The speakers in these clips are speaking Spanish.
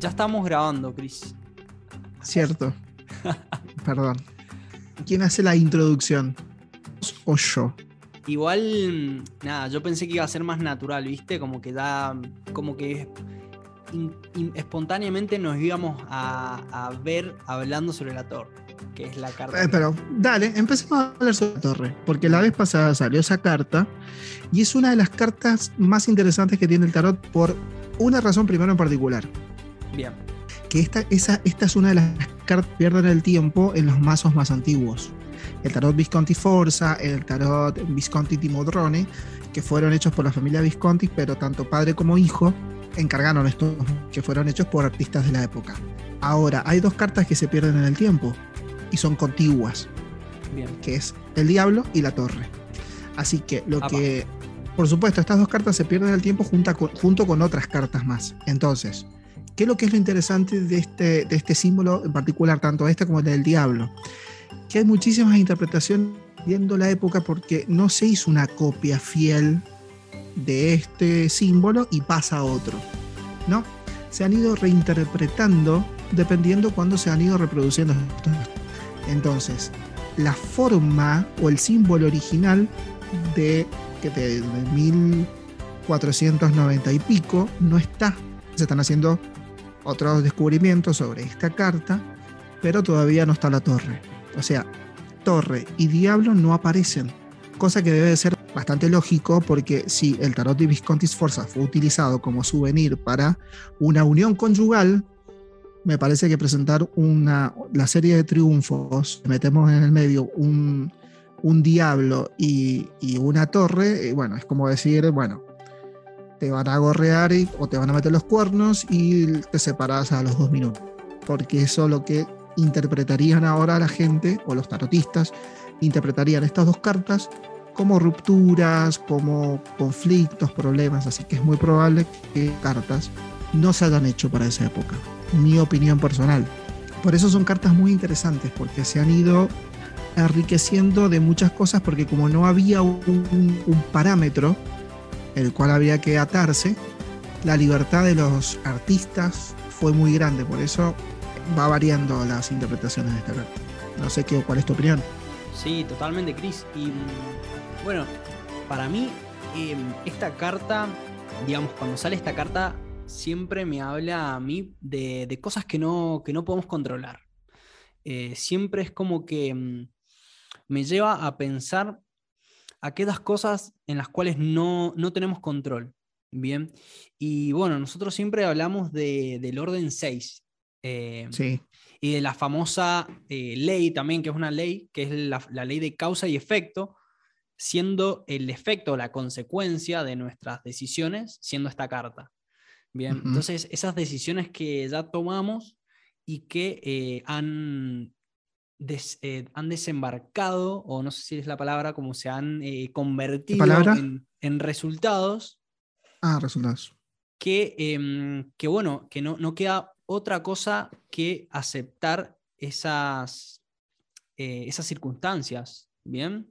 Ya estamos grabando, Chris. Cierto. Perdón. ¿Quién hace la introducción? ¿O yo? Igual, nada, yo pensé que iba a ser más natural, ¿viste? Como que da. Como que in- in- espontáneamente nos íbamos a, a ver hablando sobre la torre, que es la carta. Eh, pero dale, empecemos a hablar sobre la torre. Porque la vez pasada salió esa carta y es una de las cartas más interesantes que tiene el tarot por una razón primero en particular. Bien. que esta, esa, esta es una de las cartas que pierden el tiempo en los mazos más antiguos. El tarot Visconti Forza, el tarot Visconti Timodrone, que fueron hechos por la familia Visconti, pero tanto padre como hijo encargaron estos, que fueron hechos por artistas de la época. Ahora, hay dos cartas que se pierden en el tiempo y son contiguas, Bien. que es el diablo y la torre. Así que lo Apa. que, por supuesto, estas dos cartas se pierden en el tiempo junta con- junto con otras cartas más. Entonces, ¿qué es lo que es lo interesante de este, de este símbolo en particular, tanto este como el del diablo? Que hay muchísimas interpretaciones viendo la época porque no se hizo una copia fiel de este símbolo y pasa a otro, ¿no? Se han ido reinterpretando dependiendo cuándo se han ido reproduciendo. Entonces, la forma o el símbolo original de, de, de 1490 y pico no está. Se están haciendo otros descubrimientos sobre esta carta, pero todavía no está la torre. O sea, torre y diablo no aparecen, cosa que debe de ser bastante lógico porque si el tarot de Visconti Sforza fue utilizado como souvenir para una unión conyugal, me parece que presentar una, la serie de triunfos, metemos en el medio un, un diablo y, y una torre, eh, bueno, es como decir, bueno, te van a gorrear y- o te van a meter los cuernos y te separas a los dos minutos. Porque eso es lo que interpretarían ahora la gente o los tarotistas, interpretarían estas dos cartas como rupturas, como conflictos, problemas, así que es muy probable que cartas no se hayan hecho para esa época. Mi opinión personal. Por eso son cartas muy interesantes, porque se han ido enriqueciendo de muchas cosas, porque como no había un, un parámetro el cual había que atarse, la libertad de los artistas fue muy grande, por eso va variando las interpretaciones de esta carta. No sé qué, cuál es tu opinión. Sí, totalmente, Chris. Y mm, bueno, para mí, eh, esta carta, digamos, cuando sale esta carta, siempre me habla a mí de, de cosas que no, que no podemos controlar. Eh, siempre es como que mm, me lleva a pensar aquellas cosas en las cuales no, no tenemos control. Bien. Y bueno, nosotros siempre hablamos de- del orden 6. eh, Sí, y de la famosa eh, ley también, que es una ley, que es la, la ley de causa y efecto, siendo el efecto, la consecuencia de nuestras decisiones, siendo esta carta. Bien, entonces esas decisiones que ya tomamos y que eh, han, des- eh, han desembarcado, o no sé si es la palabra, como se han eh, convertido en, en resultados ah, resultados. que, em, que bueno, que no, no queda otra cosa que aceptar esas, eh, esas circunstancias, ¿bien?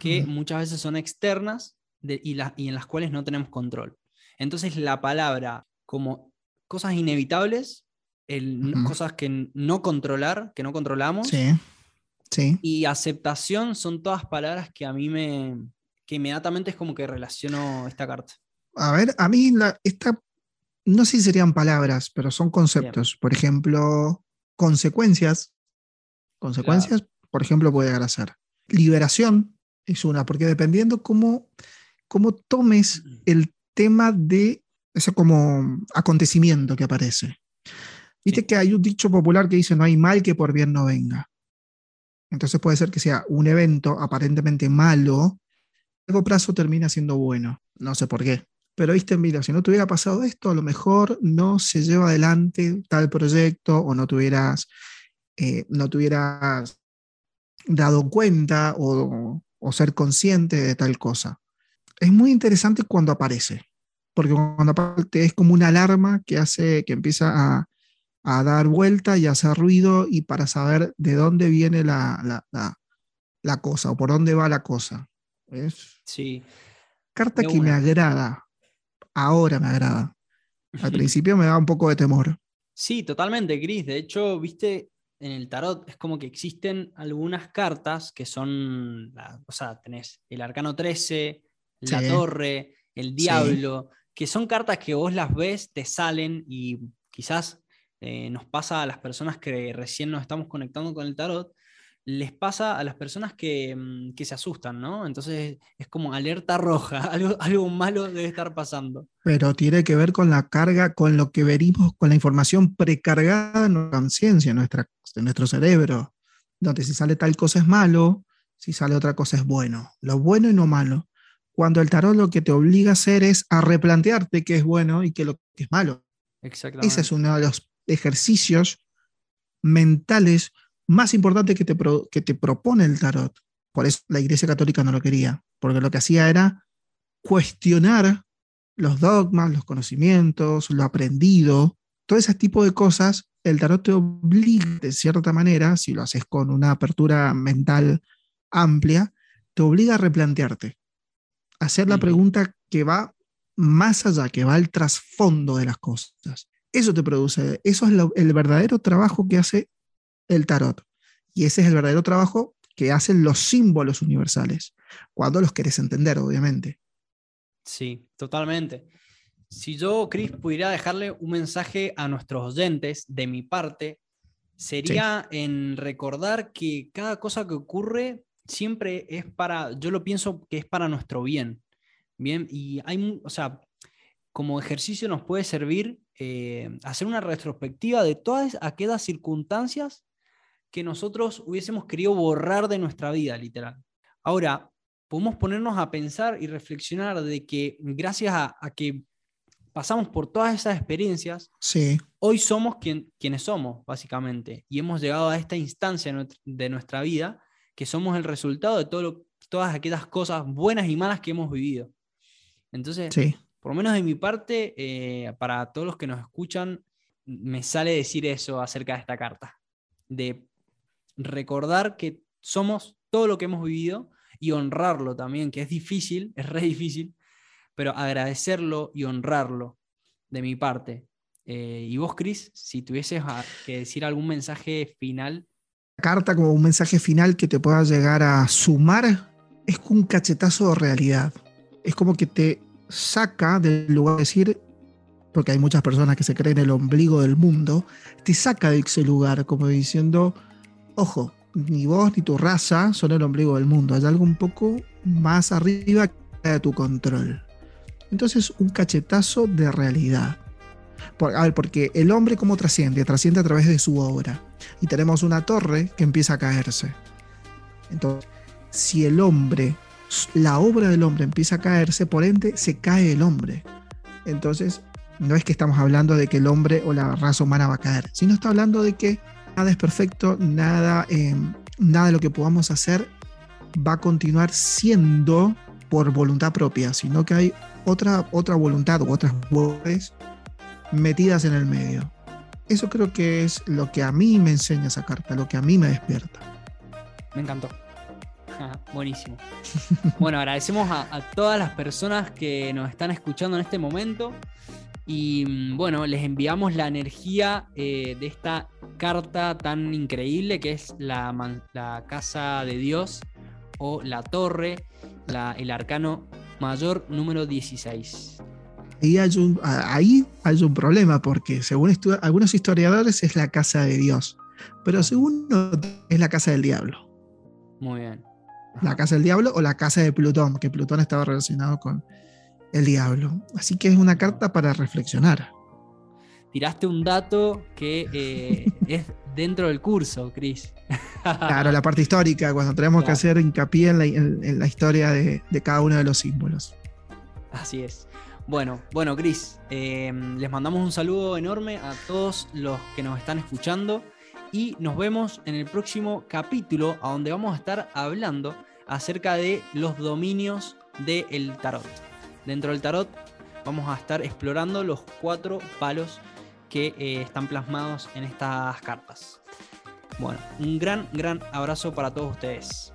Que muchas veces son externas de- y, la- y en las cuales no tenemos control. Entonces la palabra como cosas inevitables, el, cosas que no controlar, que no controlamos, Sí, sí. y aceptación son todas palabras que a mí me, que inmediatamente es como que relaciono esta carta. A ver, a mí la, esta, no sé si serían palabras, pero son conceptos. Por ejemplo, consecuencias. Consecuencias, por ejemplo, puede llegar a ser. Liberación es una, porque dependiendo cómo, cómo tomes el tema de ese como acontecimiento que aparece. Viste que hay un dicho popular que dice no hay mal que por bien no venga. Entonces puede ser que sea un evento aparentemente malo, a largo plazo termina siendo bueno. No sé por qué. Pero viste, mira, si no te hubiera pasado esto, a lo mejor no se lleva adelante tal proyecto o no tuvieras, eh, no tuvieras dado cuenta o, o ser consciente de tal cosa. Es muy interesante cuando aparece, porque cuando aparece es como una alarma que hace, que empieza a, a dar vuelta y a hacer ruido y para saber de dónde viene la, la, la- la cosa o por dónde va la cosa. Es Sí. carta que me agrada. Ahora me agrada. Al principio me da un poco de temor. Sí, totalmente, Gris. De hecho, viste, en el tarot es como que existen algunas cartas que son, o sea, tenés el arcano 13, la torre, el diablo, que son cartas que vos las ves, te salen y quizás eh, nos pasa a las personas que recién nos estamos conectando con el tarot, les pasa a las personas que, mm, que, se asustan, ¿no? Entonces es como alerta roja, algo, algo malo debe estar pasando. Pero tiene que ver con la carga, con lo que venimos, con la información precargada en nuestra conciencia, en, nuestra, en nuestro cerebro, donde si sale tal cosa es malo, si sale otra cosa es bueno, lo bueno y no malo. Cuando el tarot lo que te obliga a hacer es a replantearte qué es bueno y qué lo que es malo. Exactamente. Ese es uno de los ejercicios mentales más importante que te, que te propone el tarot. Por eso la Iglesia Católica no lo quería, porque lo que hacía era cuestionar los dogmas, los conocimientos, lo aprendido, todo ese tipo de cosas. El tarot te obliga, de cierta manera, si lo haces con una apertura mental amplia, te obliga a replantearte, a hacer la pregunta que va más allá, que va al trasfondo de las cosas. Eso te produce, eso es el verdadero trabajo que hace el tarot. Y ese es el verdadero trabajo que hacen los símbolos universales, cuando los querés entender, obviamente. Sí, totalmente. Si yo, Chris, pudiera dejarle un mensaje a nuestros oyentes de mi parte, sería en recordar que cada cosa que ocurre siempre es para, yo lo pienso que es para nuestro bien. Bien, y hay, o sea, como ejercicio nos puede servir eh, hacer una retrospectiva de todas aquellas circunstancias que nosotros hubiésemos querido borrar de nuestra vida, literal. Ahora, podemos ponernos a pensar y reflexionar de que gracias a, que pasamos por todas esas experiencias, sí. hoy somos quien, quienes somos, básicamente, y hemos llegado a esta instancia de nuestra vida, que somos el resultado de todo todas aquellas cosas buenas y malas que hemos vivido. Entonces, por lo menos de mi parte, eh, para todos los que nos escuchan, me sale decir eso acerca de esta carta, de recordar que somos todo lo que hemos vivido y honrarlo también, que es difícil, es re difícil, pero agradecerlo y honrarlo de mi parte. Eh, y vos, Cris, si tuvieses que decir algún mensaje final. Carta como un mensaje final que te pueda llegar a sumar es un cachetazo de realidad. Es como que te saca del lugar de decir, porque hay muchas personas que se creen el ombligo del mundo, te saca de ese lugar como diciendo, ojo, ni vos ni tu raza son el ombligo del mundo. Hay algo un poco más arriba de tu control. Entonces, un cachetazo de realidad. a ver, porque el hombre, ¿cómo trasciende? Trasciende a través de su obra. Y tenemos una torre que empieza a caerse. Entonces, si el hombre, la obra del hombre empieza a caerse, por ende, se cae el hombre. Entonces, no es que estamos hablando de que el hombre o la raza humana va a caer, sino está hablando de que nada es perfecto, nada, em, nada de lo que podamos hacer va a continuar siendo por voluntad propia, sino que hay otra, otra voluntad u otras voces metidas en el medio. Eso creo que es lo que a mí me enseña esa carta, lo que a mí me despierta. Me encantó. Buenísimo. bueno, agradecemos a, a todas las personas que nos están escuchando en este momento. Y mm, bueno, les enviamos la energía eh, de esta carta tan increíble que es la, la Casa de Dios o la Torre, el arcano mayor número 16. Ahí hay, un, ahí hay un problema porque según algunos historiadores es la Casa de Dios, pero según es la Casa del Diablo. Muy bien. La Casa del Diablo o la Casa de Plutón, que Plutón estaba relacionado con, el diablo. Así que es una carta para reflexionar. Tiraste un dato que eh, es dentro del curso, Cris. claro, la parte histórica, cuando tenemos que hacer hincapié en la, historia de, cada uno de los símbolos. Así es. Bueno, bueno, Cris, em, les mandamos un saludo enorme a todos los que nos están escuchando y nos vemos en el próximo capítulo, a donde vamos a estar hablando acerca de los dominios del tarot. Dentro del tarot vamos a estar explorando los cuatro palos que eh, están plasmados en estas cartas. Bueno, un gran, gran abrazo para todos ustedes.